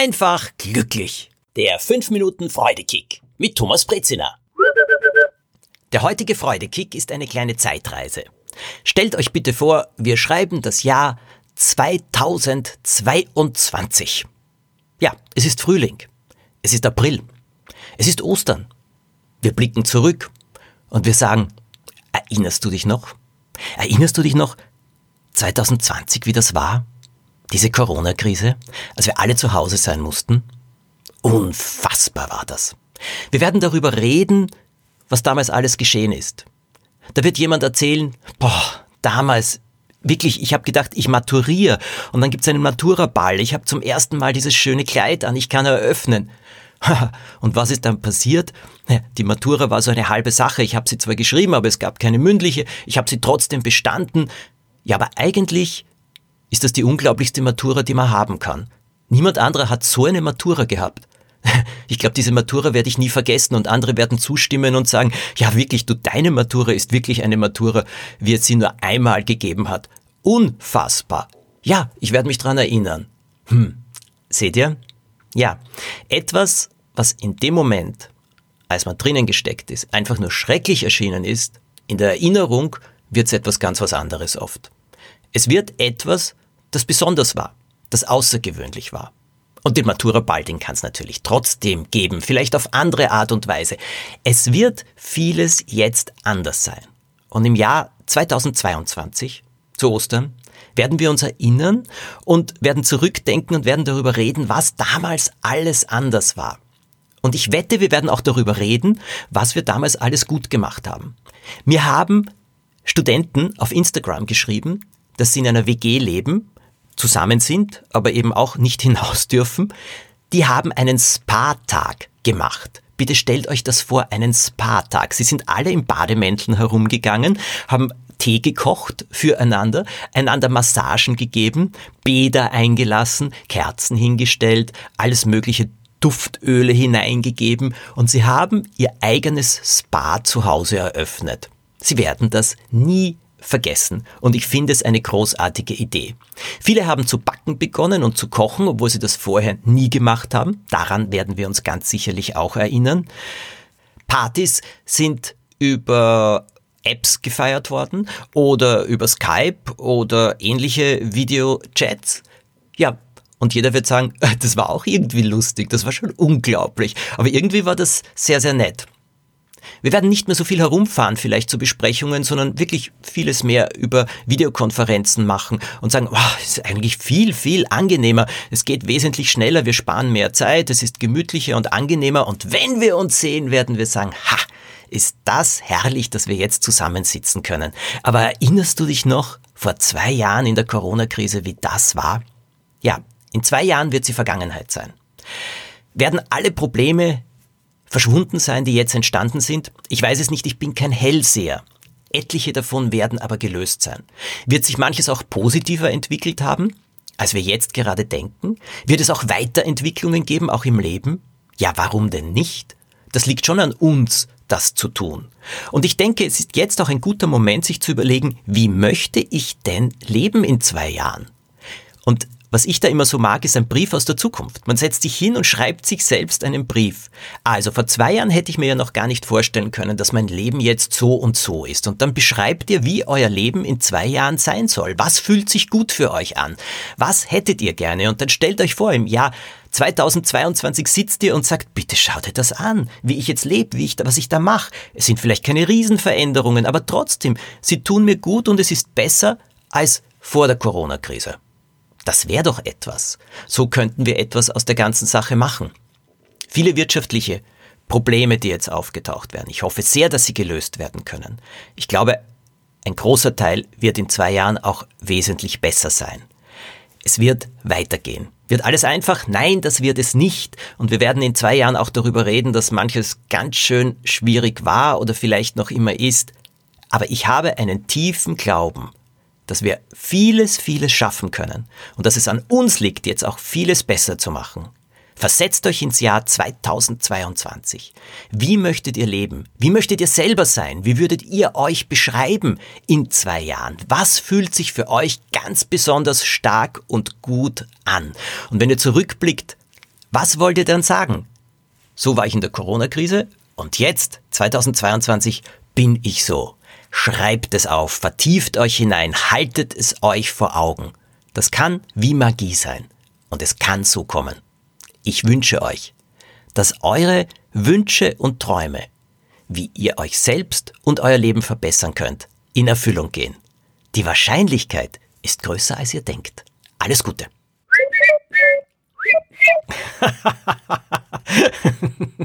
einfach glücklich. Der 5 Minuten Freudekick mit Thomas Brezina. Der heutige Freudekick ist eine kleine Zeitreise. Stellt euch bitte vor, wir schreiben das Jahr 2022. Ja, es ist Frühling. Es ist April. Es ist Ostern. Wir blicken zurück und wir sagen, erinnerst du dich noch? Erinnerst du dich noch 2020, wie das war? Diese Corona-Krise, als wir alle zu Hause sein mussten? Unfassbar war das. Wir werden darüber reden, was damals alles geschehen ist. Da wird jemand erzählen, boah, damals, wirklich, ich habe gedacht, ich maturiere und dann gibt's einen Matura-Ball. Ich habe zum ersten Mal dieses schöne Kleid an, ich kann eröffnen. Und was ist dann passiert? Die Matura war so eine halbe Sache. Ich habe sie zwar geschrieben, aber es gab keine mündliche. Ich habe sie trotzdem bestanden. Ja, aber eigentlich ist das die unglaublichste Matura, die man haben kann. Niemand anderer hat so eine Matura gehabt. Ich glaube, diese Matura werde ich nie vergessen und andere werden zustimmen und sagen, ja wirklich, du, deine Matura ist wirklich eine Matura, wie es sie nur einmal gegeben hat. Unfassbar. Ja, ich werde mich dran erinnern. Hm, seht ihr? Ja, etwas, was in dem Moment, als man drinnen gesteckt ist, einfach nur schrecklich erschienen ist, in der Erinnerung wird es etwas ganz was anderes oft. Es wird etwas, das besonders war, das außergewöhnlich war. Und den Matura-Ball, den kann es natürlich trotzdem geben, vielleicht auf andere Art und Weise. Es wird vieles jetzt anders sein. Und im Jahr 2022, zu Ostern, werden wir uns erinnern und werden zurückdenken und werden darüber reden, was damals alles anders war. Und ich wette, wir werden auch darüber reden, was wir damals alles gut gemacht haben. Mir haben Studenten auf Instagram geschrieben, dass sie in einer WG leben zusammen sind, aber eben auch nicht hinaus dürfen, die haben einen Spa-Tag gemacht. Bitte stellt euch das vor, einen Spa-Tag. Sie sind alle im Bademänteln herumgegangen, haben Tee gekocht füreinander, einander Massagen gegeben, Bäder eingelassen, Kerzen hingestellt, alles mögliche Duftöle hineingegeben und sie haben ihr eigenes Spa zu Hause eröffnet. Sie werden das nie vergessen. Und ich finde es eine großartige Idee. Viele haben zu backen begonnen und zu kochen, obwohl sie das vorher nie gemacht haben. Daran werden wir uns ganz sicherlich auch erinnern. Partys sind über Apps gefeiert worden oder über Skype oder ähnliche Videochats. Ja, und jeder wird sagen, das war auch irgendwie lustig, das war schon unglaublich. Aber irgendwie war das sehr, sehr nett. Wir werden nicht mehr so viel herumfahren vielleicht zu Besprechungen, sondern wirklich vieles mehr über Videokonferenzen machen und sagen, wow, es ist eigentlich viel, viel angenehmer. Es geht wesentlich schneller, wir sparen mehr Zeit, es ist gemütlicher und angenehmer und wenn wir uns sehen, werden wir sagen, ha, ist das herrlich, dass wir jetzt zusammensitzen können. Aber erinnerst du dich noch vor zwei Jahren in der Corona-Krise, wie das war? Ja, in zwei Jahren wird sie Vergangenheit sein. Werden alle Probleme verschwunden sein, die jetzt entstanden sind? Ich weiß es nicht, ich bin kein Hellseher. Etliche davon werden aber gelöst sein. Wird sich manches auch positiver entwickelt haben, als wir jetzt gerade denken? Wird es auch Weiterentwicklungen geben, auch im Leben? Ja, warum denn nicht? Das liegt schon an uns, das zu tun. Und ich denke, es ist jetzt auch ein guter Moment, sich zu überlegen, wie möchte ich denn leben in zwei Jahren? Und was ich da immer so mag, ist ein Brief aus der Zukunft. Man setzt sich hin und schreibt sich selbst einen Brief. Also vor zwei Jahren hätte ich mir ja noch gar nicht vorstellen können, dass mein Leben jetzt so und so ist. Und dann beschreibt ihr, wie euer Leben in zwei Jahren sein soll. Was fühlt sich gut für euch an? Was hättet ihr gerne? Und dann stellt euch vor, im Jahr 2022 sitzt ihr und sagt, bitte schaut dir das an, wie ich jetzt lebe, wie ich da, was ich da mache. Es sind vielleicht keine Riesenveränderungen, aber trotzdem, sie tun mir gut und es ist besser als vor der Corona-Krise. Das wäre doch etwas. So könnten wir etwas aus der ganzen Sache machen. Viele wirtschaftliche Probleme, die jetzt aufgetaucht werden. Ich hoffe sehr, dass sie gelöst werden können. Ich glaube, ein großer Teil wird in zwei Jahren auch wesentlich besser sein. Es wird weitergehen. Wird alles einfach? Nein, das wird es nicht. Und wir werden in zwei Jahren auch darüber reden, dass manches ganz schön schwierig war oder vielleicht noch immer ist. Aber ich habe einen tiefen Glauben, dass wir vieles, vieles schaffen können und dass es an uns liegt, jetzt auch vieles besser zu machen. Versetzt euch ins Jahr 2022. Wie möchtet ihr leben? Wie möchtet ihr selber sein? Wie würdet ihr euch beschreiben in zwei Jahren? Was fühlt sich für euch ganz besonders stark und gut an? Und wenn ihr zurückblickt, Was wollt ihr dann sagen? So war ich in der Corona-Krise und jetzt, 2022, bin ich so. Schreibt es auf, vertieft euch hinein, haltet es euch vor Augen. Das kann wie Magie sein. Und es kann so kommen. Ich wünsche euch, dass eure Wünsche und Träume, wie ihr euch selbst und euer Leben verbessern könnt, in Erfüllung gehen. Die Wahrscheinlichkeit ist größer, als ihr denkt. Alles Gute.